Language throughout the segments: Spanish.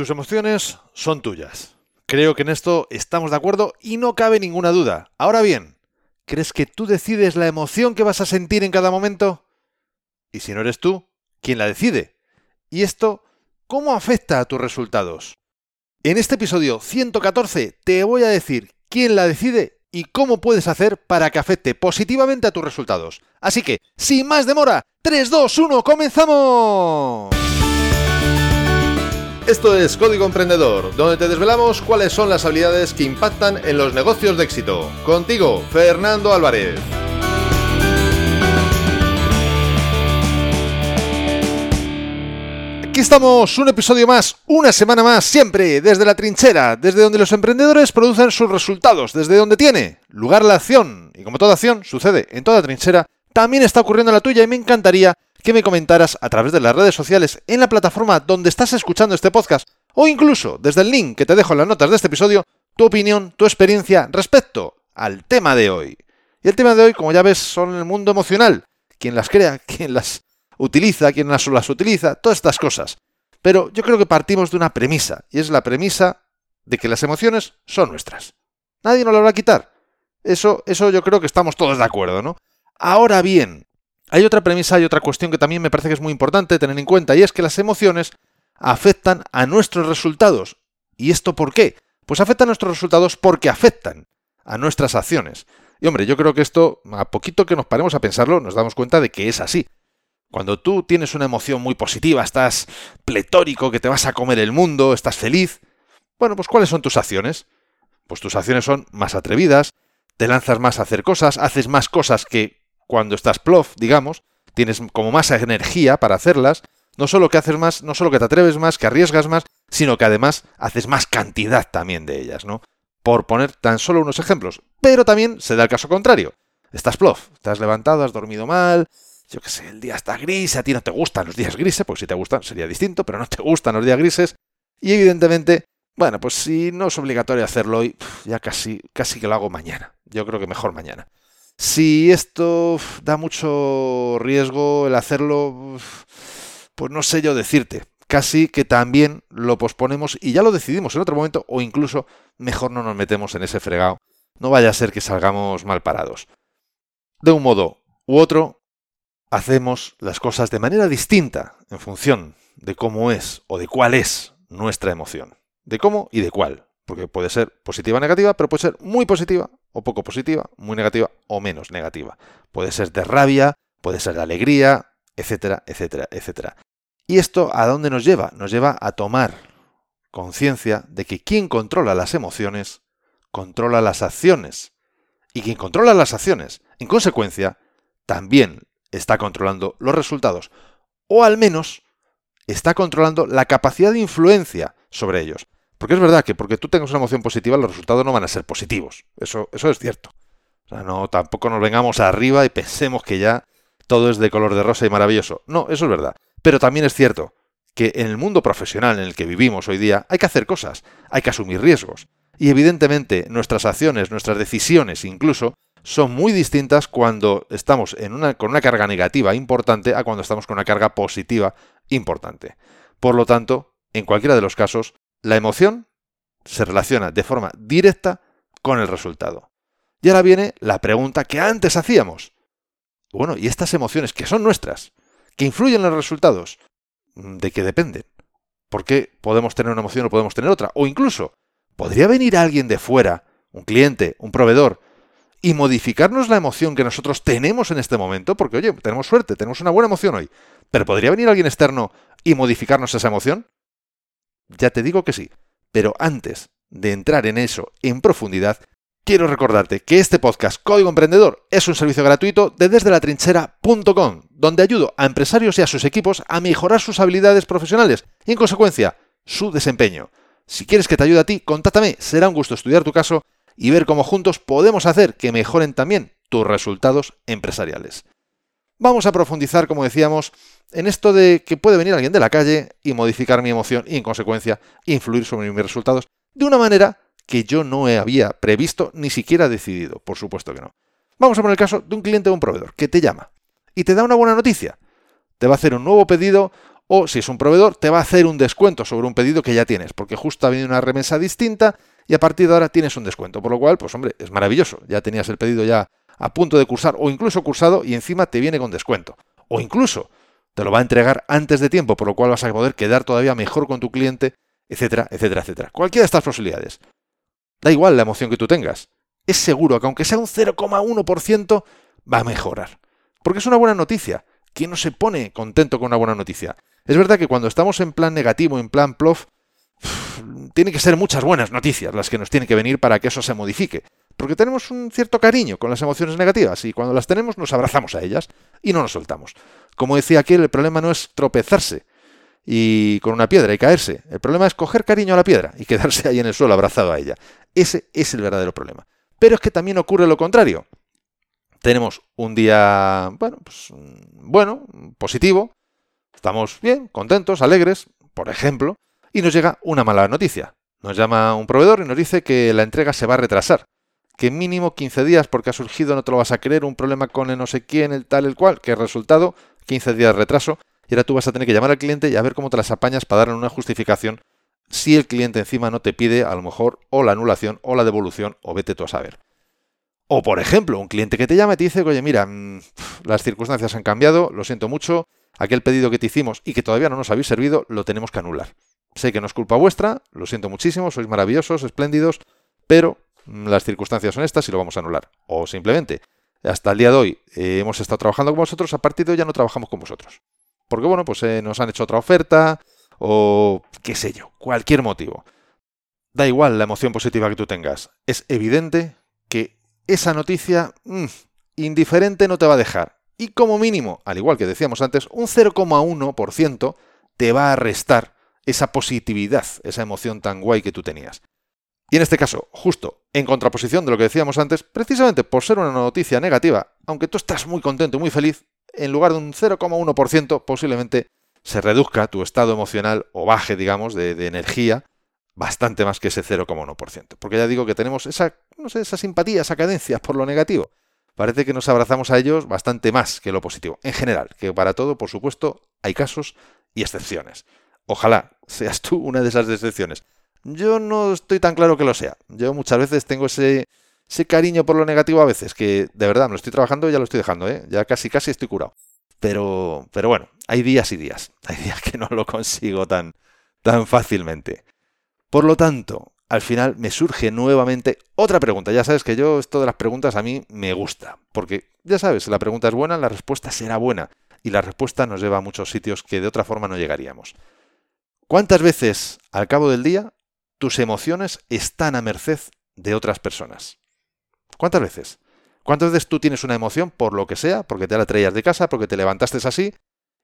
Tus emociones son tuyas. Creo que en esto estamos de acuerdo y no cabe ninguna duda. Ahora bien, ¿crees que tú decides la emoción que vas a sentir en cada momento? Y si no eres tú, ¿quién la decide? ¿Y esto cómo afecta a tus resultados? En este episodio 114 te voy a decir quién la decide y cómo puedes hacer para que afecte positivamente a tus resultados. Así que, sin más demora, 3, 2, 1, comenzamos. Esto es Código Emprendedor, donde te desvelamos cuáles son las habilidades que impactan en los negocios de éxito. Contigo, Fernando Álvarez. Aquí estamos, un episodio más, una semana más, siempre desde la trinchera, desde donde los emprendedores producen sus resultados, desde donde tiene lugar la acción. Y como toda acción sucede en toda trinchera, también está ocurriendo en la tuya y me encantaría que me comentaras a través de las redes sociales en la plataforma donde estás escuchando este podcast o incluso desde el link que te dejo en las notas de este episodio tu opinión, tu experiencia respecto al tema de hoy. Y el tema de hoy, como ya ves, son el mundo emocional. Quien las crea, quien las utiliza, quien las, las utiliza, todas estas cosas. Pero yo creo que partimos de una premisa, y es la premisa de que las emociones son nuestras. Nadie nos las va a quitar. Eso, eso yo creo que estamos todos de acuerdo, ¿no? Ahora bien, hay otra premisa y otra cuestión que también me parece que es muy importante tener en cuenta, y es que las emociones afectan a nuestros resultados. ¿Y esto por qué? Pues afectan a nuestros resultados porque afectan a nuestras acciones. Y hombre, yo creo que esto, a poquito que nos paremos a pensarlo, nos damos cuenta de que es así. Cuando tú tienes una emoción muy positiva, estás pletórico, que te vas a comer el mundo, estás feliz, bueno, pues ¿cuáles son tus acciones? Pues tus acciones son más atrevidas, te lanzas más a hacer cosas, haces más cosas que cuando estás plof, digamos, tienes como más energía para hacerlas, no solo que haces más, no solo que te atreves más, que arriesgas más, sino que además haces más cantidad también de ellas, ¿no? Por poner tan solo unos ejemplos. Pero también se da el caso contrario. Estás plof, has levantado, has dormido mal, yo qué sé, el día está gris, a ti no te gustan los días grises, pues si te gustan sería distinto, pero no te gustan los días grises. Y evidentemente, bueno, pues si no es obligatorio hacerlo hoy, ya casi, casi que lo hago mañana. Yo creo que mejor mañana. Si esto da mucho riesgo el hacerlo, pues no sé yo decirte. Casi que también lo posponemos y ya lo decidimos en otro momento o incluso mejor no nos metemos en ese fregado. No vaya a ser que salgamos mal parados. De un modo u otro, hacemos las cosas de manera distinta en función de cómo es o de cuál es nuestra emoción. De cómo y de cuál. Porque puede ser positiva o negativa, pero puede ser muy positiva o poco positiva, muy negativa o menos negativa. Puede ser de rabia, puede ser de alegría, etcétera, etcétera, etcétera. ¿Y esto a dónde nos lleva? Nos lleva a tomar conciencia de que quien controla las emociones controla las acciones. Y quien controla las acciones, en consecuencia, también está controlando los resultados. O al menos está controlando la capacidad de influencia sobre ellos. Porque es verdad que porque tú tengas una emoción positiva, los resultados no van a ser positivos. Eso, eso es cierto. O sea, no, tampoco nos vengamos arriba y pensemos que ya todo es de color de rosa y maravilloso. No, eso es verdad. Pero también es cierto que en el mundo profesional en el que vivimos hoy día hay que hacer cosas, hay que asumir riesgos. Y evidentemente nuestras acciones, nuestras decisiones incluso, son muy distintas cuando estamos en una, con una carga negativa importante a cuando estamos con una carga positiva importante. Por lo tanto, en cualquiera de los casos, la emoción se relaciona de forma directa con el resultado. Y ahora viene la pregunta que antes hacíamos. Bueno, ¿y estas emociones que son nuestras, que influyen en los resultados, de qué dependen? ¿Por qué podemos tener una emoción o podemos tener otra? O incluso, ¿podría venir alguien de fuera, un cliente, un proveedor, y modificarnos la emoción que nosotros tenemos en este momento? Porque, oye, tenemos suerte, tenemos una buena emoción hoy. ¿Pero podría venir alguien externo y modificarnos esa emoción? Ya te digo que sí. Pero antes de entrar en eso en profundidad, quiero recordarte que este podcast Código Emprendedor es un servicio gratuito de desde la trinchera.com, donde ayudo a empresarios y a sus equipos a mejorar sus habilidades profesionales y en consecuencia su desempeño. Si quieres que te ayude a ti, contáctame, será un gusto estudiar tu caso y ver cómo juntos podemos hacer que mejoren también tus resultados empresariales. Vamos a profundizar, como decíamos, en esto de que puede venir alguien de la calle y modificar mi emoción y en consecuencia influir sobre mis resultados de una manera que yo no había previsto ni siquiera decidido, por supuesto que no. Vamos a poner el caso de un cliente o un proveedor que te llama y te da una buena noticia. Te va a hacer un nuevo pedido O si es un proveedor, te va a hacer un descuento sobre un pedido que ya tienes, porque justo ha venido una remesa distinta y a partir de ahora tienes un descuento. Por lo cual, pues hombre, es maravilloso. Ya tenías el pedido ya a punto de cursar o incluso cursado y encima te viene con descuento. O incluso te lo va a entregar antes de tiempo, por lo cual vas a poder quedar todavía mejor con tu cliente, etcétera, etcétera, etcétera. Cualquiera de estas posibilidades. Da igual la emoción que tú tengas. Es seguro que aunque sea un 0,1%, va a mejorar. Porque es una buena noticia. ¿Quién no se pone contento con una buena noticia? Es verdad que cuando estamos en plan negativo, en plan plof, tiene que ser muchas buenas noticias las que nos tienen que venir para que eso se modifique. Porque tenemos un cierto cariño con las emociones negativas y cuando las tenemos nos abrazamos a ellas y no nos soltamos. Como decía aquel, el problema no es tropezarse y con una piedra y caerse. El problema es coger cariño a la piedra y quedarse ahí en el suelo abrazado a ella. Ese es el verdadero problema. Pero es que también ocurre lo contrario. Tenemos un día, bueno, pues, bueno, positivo, estamos bien, contentos, alegres, por ejemplo, y nos llega una mala noticia. Nos llama un proveedor y nos dice que la entrega se va a retrasar. Que mínimo 15 días porque ha surgido, no te lo vas a creer, un problema con el no sé quién, el tal, el cual, que resultado, 15 días de retraso. Y ahora tú vas a tener que llamar al cliente y a ver cómo te las apañas para darle una justificación si el cliente encima no te pide a lo mejor o la anulación o la devolución o vete tú a saber. O por ejemplo, un cliente que te llama y te dice, oye, mira, mm, las circunstancias han cambiado, lo siento mucho, aquel pedido que te hicimos y que todavía no nos habéis servido, lo tenemos que anular. Sé que no es culpa vuestra, lo siento muchísimo, sois maravillosos, espléndidos, pero las circunstancias son estas y lo vamos a anular. O simplemente, hasta el día de hoy eh, hemos estado trabajando con vosotros, a partir de hoy ya no trabajamos con vosotros. Porque bueno, pues eh, nos han hecho otra oferta o qué sé yo, cualquier motivo. Da igual la emoción positiva que tú tengas. Es evidente que esa noticia mm, indiferente no te va a dejar. Y como mínimo, al igual que decíamos antes, un 0,1% te va a restar esa positividad, esa emoción tan guay que tú tenías. Y en este caso, justo en contraposición de lo que decíamos antes, precisamente por ser una noticia negativa, aunque tú estás muy contento y muy feliz, en lugar de un 0,1% posiblemente se reduzca tu estado emocional o baje, digamos, de, energía bastante más que ese 0,1%. Porque ya digo que tenemos esa, no sé, esa simpatía, esa cadencia por lo negativo. Parece que nos abrazamos a ellos bastante más que lo positivo. En general, que para todo, por supuesto, hay casos y excepciones. Ojalá seas tú una de esas excepciones. Yo no estoy tan claro que lo sea. Yo muchas veces tengo ese, cariño por lo negativo a veces, que de verdad me lo estoy trabajando y ya lo estoy dejando, ¿eh? Ya casi casi estoy curado. Pero, pero bueno, hay días y días. Hay días que no lo consigo tan, tan fácilmente. Por lo tanto, al final me surge nuevamente otra pregunta. Ya sabes que yo esto de las preguntas a mí me gusta, porque ya sabes, la pregunta es buena, la respuesta será buena, y la respuesta nos lleva a muchos sitios que de otra forma no llegaríamos. ¿Cuántas veces al cabo del día tus emociones están a merced de otras personas? ¿Cuántas veces? ¿Cuántas veces tú tienes una emoción por lo que sea, porque te la traías de casa, porque te levantaste así,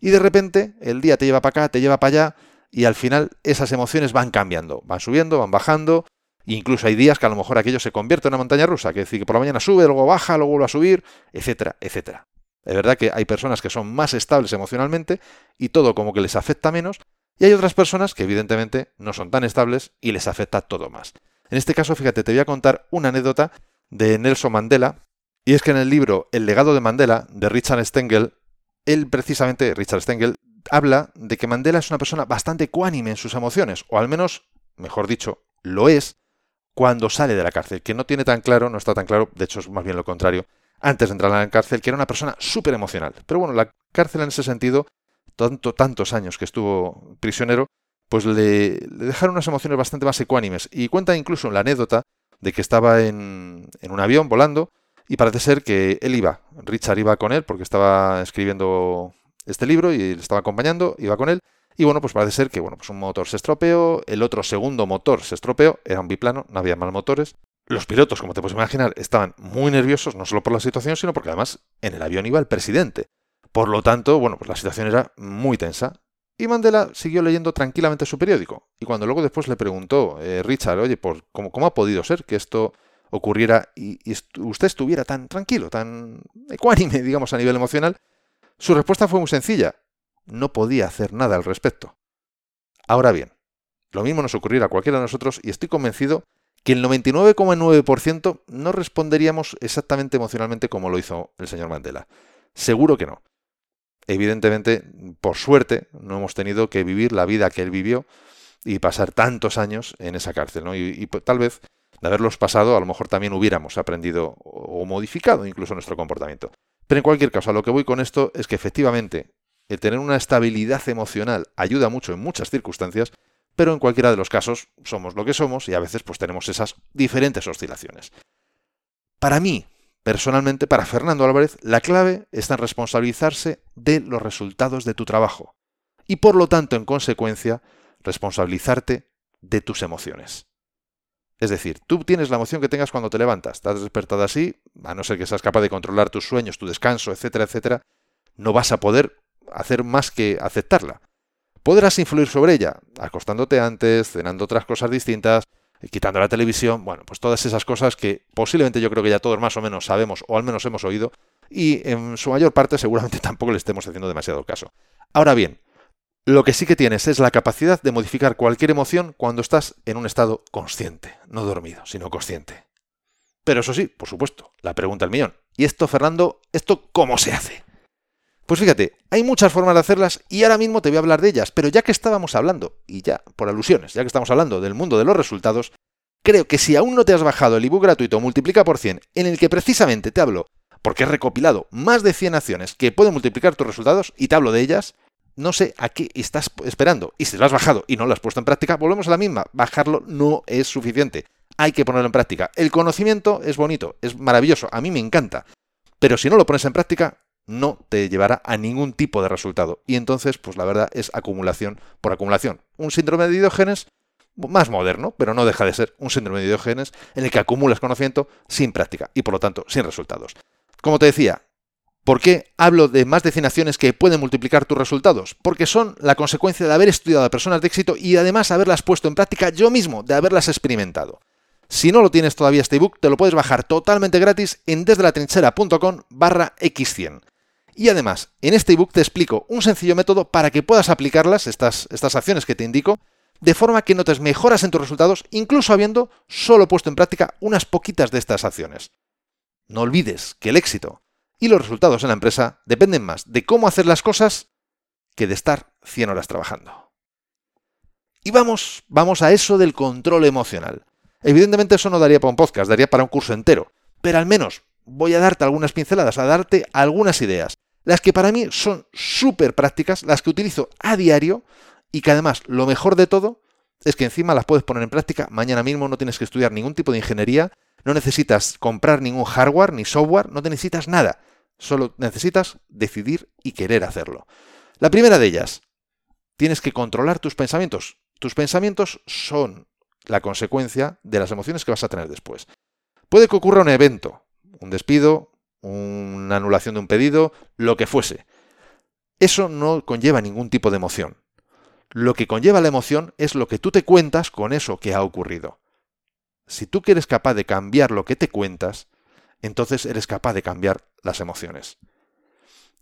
y de repente el día te lleva para acá, te lleva para allá, y al final esas emociones van cambiando, van subiendo, van bajando, incluso hay días que a lo mejor aquello se convierte en una montaña rusa, que decir que por la mañana sube, luego baja, luego vuelve a subir, etcétera, etcétera. Es verdad que hay personas que son más estables emocionalmente y todo como que les afecta menos, y hay otras personas que evidentemente no son tan estables y les afecta todo más. En este caso, fíjate, te voy a contar una anécdota de Nelson Mandela, y es que en el libro El legado de Mandela, de Richard Stengel, él precisamente, Richard Stengel, habla de que Mandela es una persona bastante ecuánime en sus emociones, o al menos, mejor dicho, lo es cuando sale de la cárcel, que no tiene tan claro, no está tan claro, de hecho es más bien lo contrario, antes de entrar a la cárcel, que era una persona súper emocional. Pero bueno, la cárcel en ese sentido tanto, tantos años que estuvo prisionero, pues le, dejaron unas emociones bastante más ecuánimes. Y cuenta incluso la anécdota de que estaba en, en un avión volando y parece ser que él iba, Richard iba con él porque estaba escribiendo este libro y le estaba acompañando, iba con él. Y bueno, pues parece ser que bueno, pues un motor se estropeó, el otro segundo motor se estropeó, era un biplano, no había mal motores. Los pilotos, como te puedes imaginar, estaban muy nerviosos, no solo por la situación, sino porque además en el avión iba el presidente. Por lo tanto, bueno, pues la situación era muy tensa. Y Mandela siguió leyendo tranquilamente su periódico. Y cuando luego después le preguntó, eh, Richard, oye, ¿cómo, ¿cómo, ha podido ser que esto ocurriera y, usted estuviera tan tranquilo, tan ecuánime, digamos, a nivel emocional? Su respuesta fue muy sencilla. No podía hacer nada al respecto. Ahora bien, lo mismo nos ocurriera a cualquiera de nosotros y estoy convencido que el 99,9% no responderíamos exactamente emocionalmente como lo hizo el señor Mandela. Seguro que no. Evidentemente, por suerte, no hemos tenido que vivir la vida que él vivió y pasar tantos años en esa cárcel, ¿no? Y, pues, tal vez de haberlos pasado, a lo mejor también hubiéramos aprendido o modificado incluso nuestro comportamiento. Pero en cualquier caso, a lo que voy con esto es que efectivamente el tener una estabilidad emocional ayuda mucho en muchas circunstancias, pero en cualquiera de los casos somos lo que somos y a veces pues tenemos esas diferentes oscilaciones. Para mí, personalmente, para Fernando Álvarez, la clave está en responsabilizarse de los resultados de tu trabajo y por lo tanto, en consecuencia, responsabilizarte de tus emociones. Es decir, tú tienes la emoción que tengas cuando te levantas, estás despertado así, a no ser que seas capaz de controlar tus sueños, tu descanso, etcétera, etcétera, no vas a poder hacer más que aceptarla. Podrás influir sobre ella, acostándote antes, cenando otras cosas distintas, quitando la televisión, bueno, pues todas esas cosas que posiblemente yo creo que ya todos más o menos sabemos o al menos hemos oído y en su mayor parte seguramente tampoco le estemos haciendo demasiado caso. Ahora bien, lo que sí que tienes es la capacidad de modificar cualquier emoción cuando estás en un estado consciente, no dormido, sino consciente. Pero eso sí, por supuesto, la pregunta del millón. ¿Y esto, Fernando, esto cómo se hace? Pues fíjate, hay muchas formas de hacerlas y ahora mismo te voy a hablar de ellas, pero ya que estábamos hablando, y ya por alusiones, ya que estamos hablando del mundo de los resultados, creo que si aún no te has bajado el ebook gratuito Multiplica por 100, en el que precisamente te hablo, porque he recopilado más de 100 acciones que pueden multiplicar tus resultados y te hablo de ellas, no sé a qué estás esperando. Y si lo has bajado y no lo has puesto en práctica, volvemos a la misma. Bajarlo no es suficiente. Hay que ponerlo en práctica. El conocimiento es bonito, es maravilloso, a mí me encanta. Pero si no lo pones en práctica, no te llevará a ningún tipo de resultado. Y entonces, pues la verdad es acumulación por acumulación. Un síndrome de Diógenes más moderno, pero no deja de ser un síndrome de Diógenes en el que acumulas conocimiento sin práctica y por lo tanto sin resultados. Como te decía, ¿por qué hablo de más decinaciones que pueden multiplicar tus resultados? Porque son la consecuencia de haber estudiado a personas de éxito y además haberlas puesto en práctica yo mismo, de haberlas experimentado. Si no lo tienes todavía este ebook, te lo puedes bajar totalmente gratis en desde barra x100. Y además, en este ebook te explico un sencillo método para que puedas aplicarlas, estas, estas acciones que te indico, de forma que notes mejoras en tus resultados, incluso habiendo solo puesto en práctica unas poquitas de estas acciones. No olvides que el éxito y los resultados en la empresa dependen más de cómo hacer las cosas que de estar 100 horas trabajando. Y vamos, vamos a eso del control emocional. Evidentemente eso no daría para un podcast, daría para un curso entero, pero al menos voy a darte algunas pinceladas, a darte algunas ideas las que para mí son súper prácticas, las que utilizo a diario y que además lo mejor de todo es que encima las puedes poner en práctica mañana mismo, no tienes que estudiar ningún tipo de ingeniería, no necesitas comprar ningún hardware ni software, no te necesitas nada, solo necesitas decidir y querer hacerlo. La primera de ellas, tienes que controlar tus pensamientos. Tus pensamientos son la consecuencia de las emociones que vas a tener después. Puede que ocurra un evento, un despido, una anulación de un pedido, lo que fuese. Eso no conlleva ningún tipo de emoción. Lo que conlleva la emoción es lo que tú te cuentas con eso que ha ocurrido. Si tú eres capaz de cambiar lo que te cuentas, entonces eres capaz de cambiar las emociones.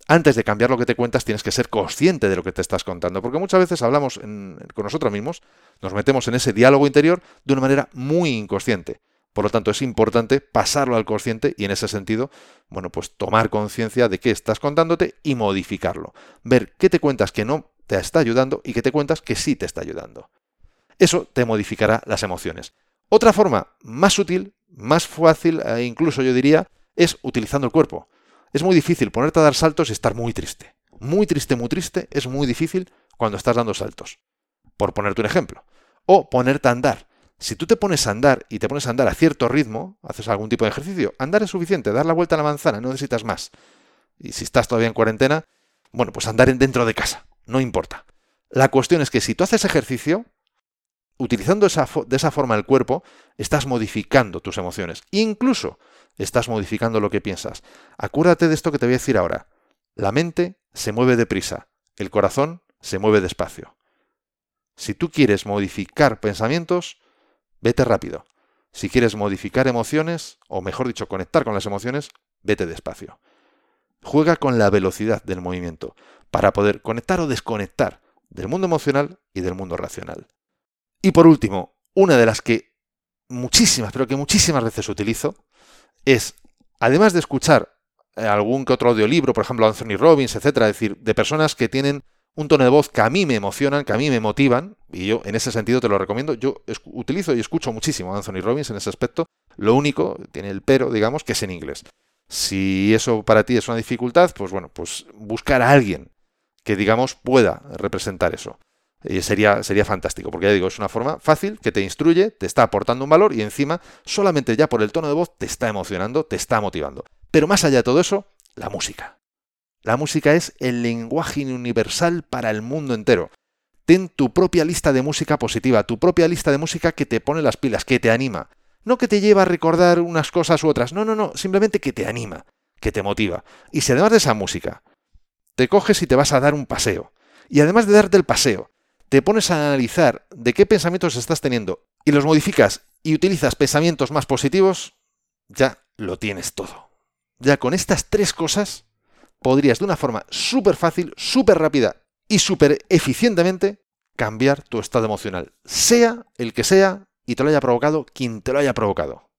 Antes de cambiar lo que te cuentas, tienes que ser consciente de lo que te estás contando, porque muchas veces hablamos con nosotros mismos, nos metemos en ese diálogo interior de una manera muy inconsciente. Por lo tanto, es importante pasarlo al consciente y en ese sentido, bueno, pues tomar conciencia de qué estás contándote y modificarlo. Ver qué te cuentas que no te está ayudando y qué te cuentas que sí te está ayudando. Eso te modificará las emociones. Otra forma más útil, más fácil, e incluso yo diría, es utilizando el cuerpo. Es muy difícil ponerte a dar saltos y estar muy triste. Muy triste, muy triste, es muy difícil cuando estás dando saltos. Por ponerte un ejemplo. O ponerte a andar. Si tú te pones a andar y te pones a andar a cierto ritmo, haces algún tipo de ejercicio, andar es suficiente, dar la vuelta a la manzana, no necesitas más. Y si estás todavía en cuarentena, bueno, pues andar dentro de casa, no importa. La cuestión es que si tú haces ejercicio, utilizando esa, de esa forma el cuerpo, estás modificando tus emociones. Incluso estás modificando lo que piensas. Acuérdate de esto que te voy a decir ahora. La mente se mueve deprisa, el corazón se mueve despacio. Si tú quieres modificar pensamientos, vete rápido. Si quieres modificar emociones, o mejor dicho, conectar con las emociones, vete despacio. Juega con la velocidad del movimiento para poder conectar o desconectar del mundo emocional y del mundo racional. Y por último, una de las que muchísimas, pero que muchísimas veces utilizo, es, además de escuchar eh, algún que otro audiolibro, por ejemplo Anthony Robbins, etcétera, es decir, de personas que tienen un tono de voz que a mí me emocionan, que a mí me motivan, y yo en ese sentido te lo recomiendo. Yo utilizo y escucho muchísimo a Anthony Robbins en ese aspecto. Lo único, tiene el pero, digamos, que es en inglés. Si eso para ti es una dificultad, pues bueno, pues buscar a alguien que, digamos, pueda representar eso. Y sería, sería fantástico, porque ya digo, es una forma fácil que te instruye, te está aportando un valor y encima, solamente ya por el tono de voz, te está emocionando, te está motivando. Pero más allá de todo eso, la música. La música es el lenguaje universal para el mundo entero. Ten tu propia lista de música positiva, tu propia lista de música que te pone las pilas, que te anima. No que te lleva a recordar unas cosas u otras, no, no, no, simplemente que te anima, que te motiva. Y si además de esa música, te coges y te vas a dar un paseo, y además de darte el paseo, te pones a analizar de qué pensamientos estás teniendo y los modificas y utilizas pensamientos más positivos, ya lo tienes todo. Ya con estas tres cosas podrías de una forma súper fácil, súper rápida y súper eficientemente cambiar tu estado emocional, sea el que sea y te lo haya provocado quien te lo haya provocado.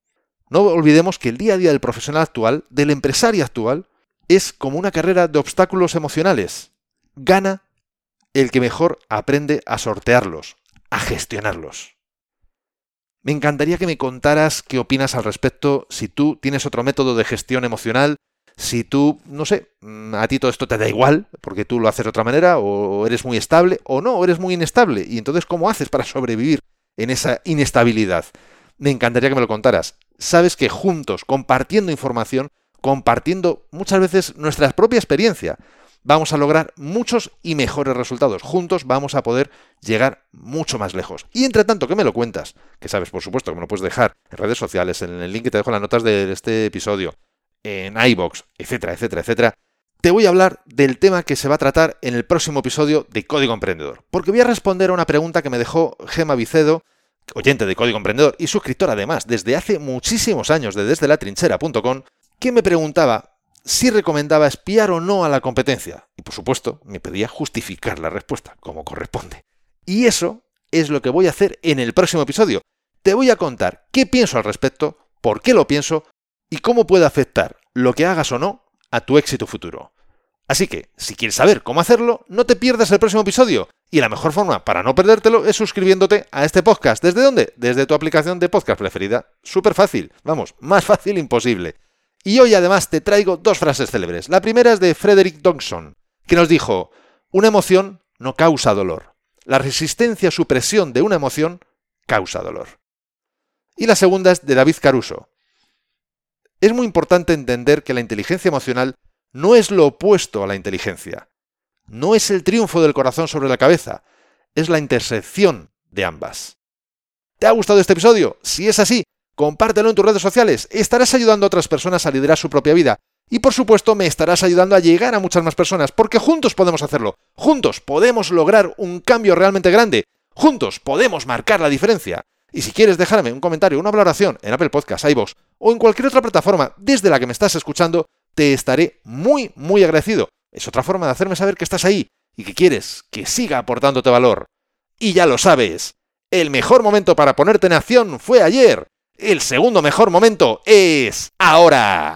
No olvidemos que el día a día del profesional actual, del empresario actual, es como una carrera de obstáculos emocionales. Gana el que mejor aprende a sortearlos, a gestionarlos. Me encantaría que me contaras qué opinas al respecto, si tú tienes otro método de gestión emocional, si tú, no sé, mm, a ti todo esto te da igual, porque tú lo haces de otra manera, o eres muy estable, o no, o eres muy inestable. Y entonces, ¿cómo haces para sobrevivir en esa inestabilidad? Me encantaría que me lo contaras. Sabes que juntos, compartiendo información, compartiendo muchas veces nuestra propia experiencia, vamos a lograr muchos y mejores resultados. Juntos vamos a poder llegar mucho más lejos. Y entre tanto que me lo cuentas, que sabes por supuesto que me lo puedes dejar en redes sociales, en el link que te dejo en las notas de este episodio, en iBox, etcétera, etcétera, etcétera, te voy a hablar del tema que se va a tratar en el próximo episodio de Código Emprendedor. Porque voy a responder a una pregunta que me dejó Gema Vicedo, oyente de Código Emprendedor y suscriptor además desde hace muchísimos años de desde la trinchera.com, que me preguntaba si recomendaba espiar o no a la competencia. Y por supuesto, me pedía justificar la respuesta, como corresponde. Y eso es lo que voy a hacer en el próximo episodio. Te voy a contar qué pienso al respecto, por qué lo pienso y cómo puede afectar lo que hagas o no a tu éxito futuro. Así que, si quieres saber cómo hacerlo, no te pierdas el próximo episodio. Y la mejor forma para no perdértelo es suscribiéndote a este podcast. ¿Desde dónde? Desde tu aplicación de podcast preferida. Súper fácil. Vamos, más fácil imposible. Y hoy además te traigo dos frases célebres. La primera es de Frederick Dodson, que nos dijo, una emoción no causa dolor. La resistencia a supresión de una emoción causa dolor. Y la segunda es de David Caruso. Es muy importante entender que la inteligencia emocional no es lo opuesto a la inteligencia. No es el triunfo del corazón sobre la cabeza, es la intersección de ambas. ¿Te ha gustado este episodio? Si es así, compártelo en tus redes sociales, estarás ayudando a otras personas a liderar su propia vida. Y por supuesto me estarás ayudando a llegar a muchas más personas, porque juntos podemos hacerlo, juntos podemos lograr un cambio realmente grande, juntos podemos marcar la diferencia. Y si quieres dejarme un comentario, una valoración en Apple Podcasts, iVoox o en cualquier otra plataforma desde la que me estás escuchando, te estaré muy, muy agradecido. Es otra forma de hacerme saber que estás ahí y que quieres que siga aportándote valor. Y ya lo sabes, el mejor momento para ponerte en acción fue ayer. El segundo mejor momento es ahora.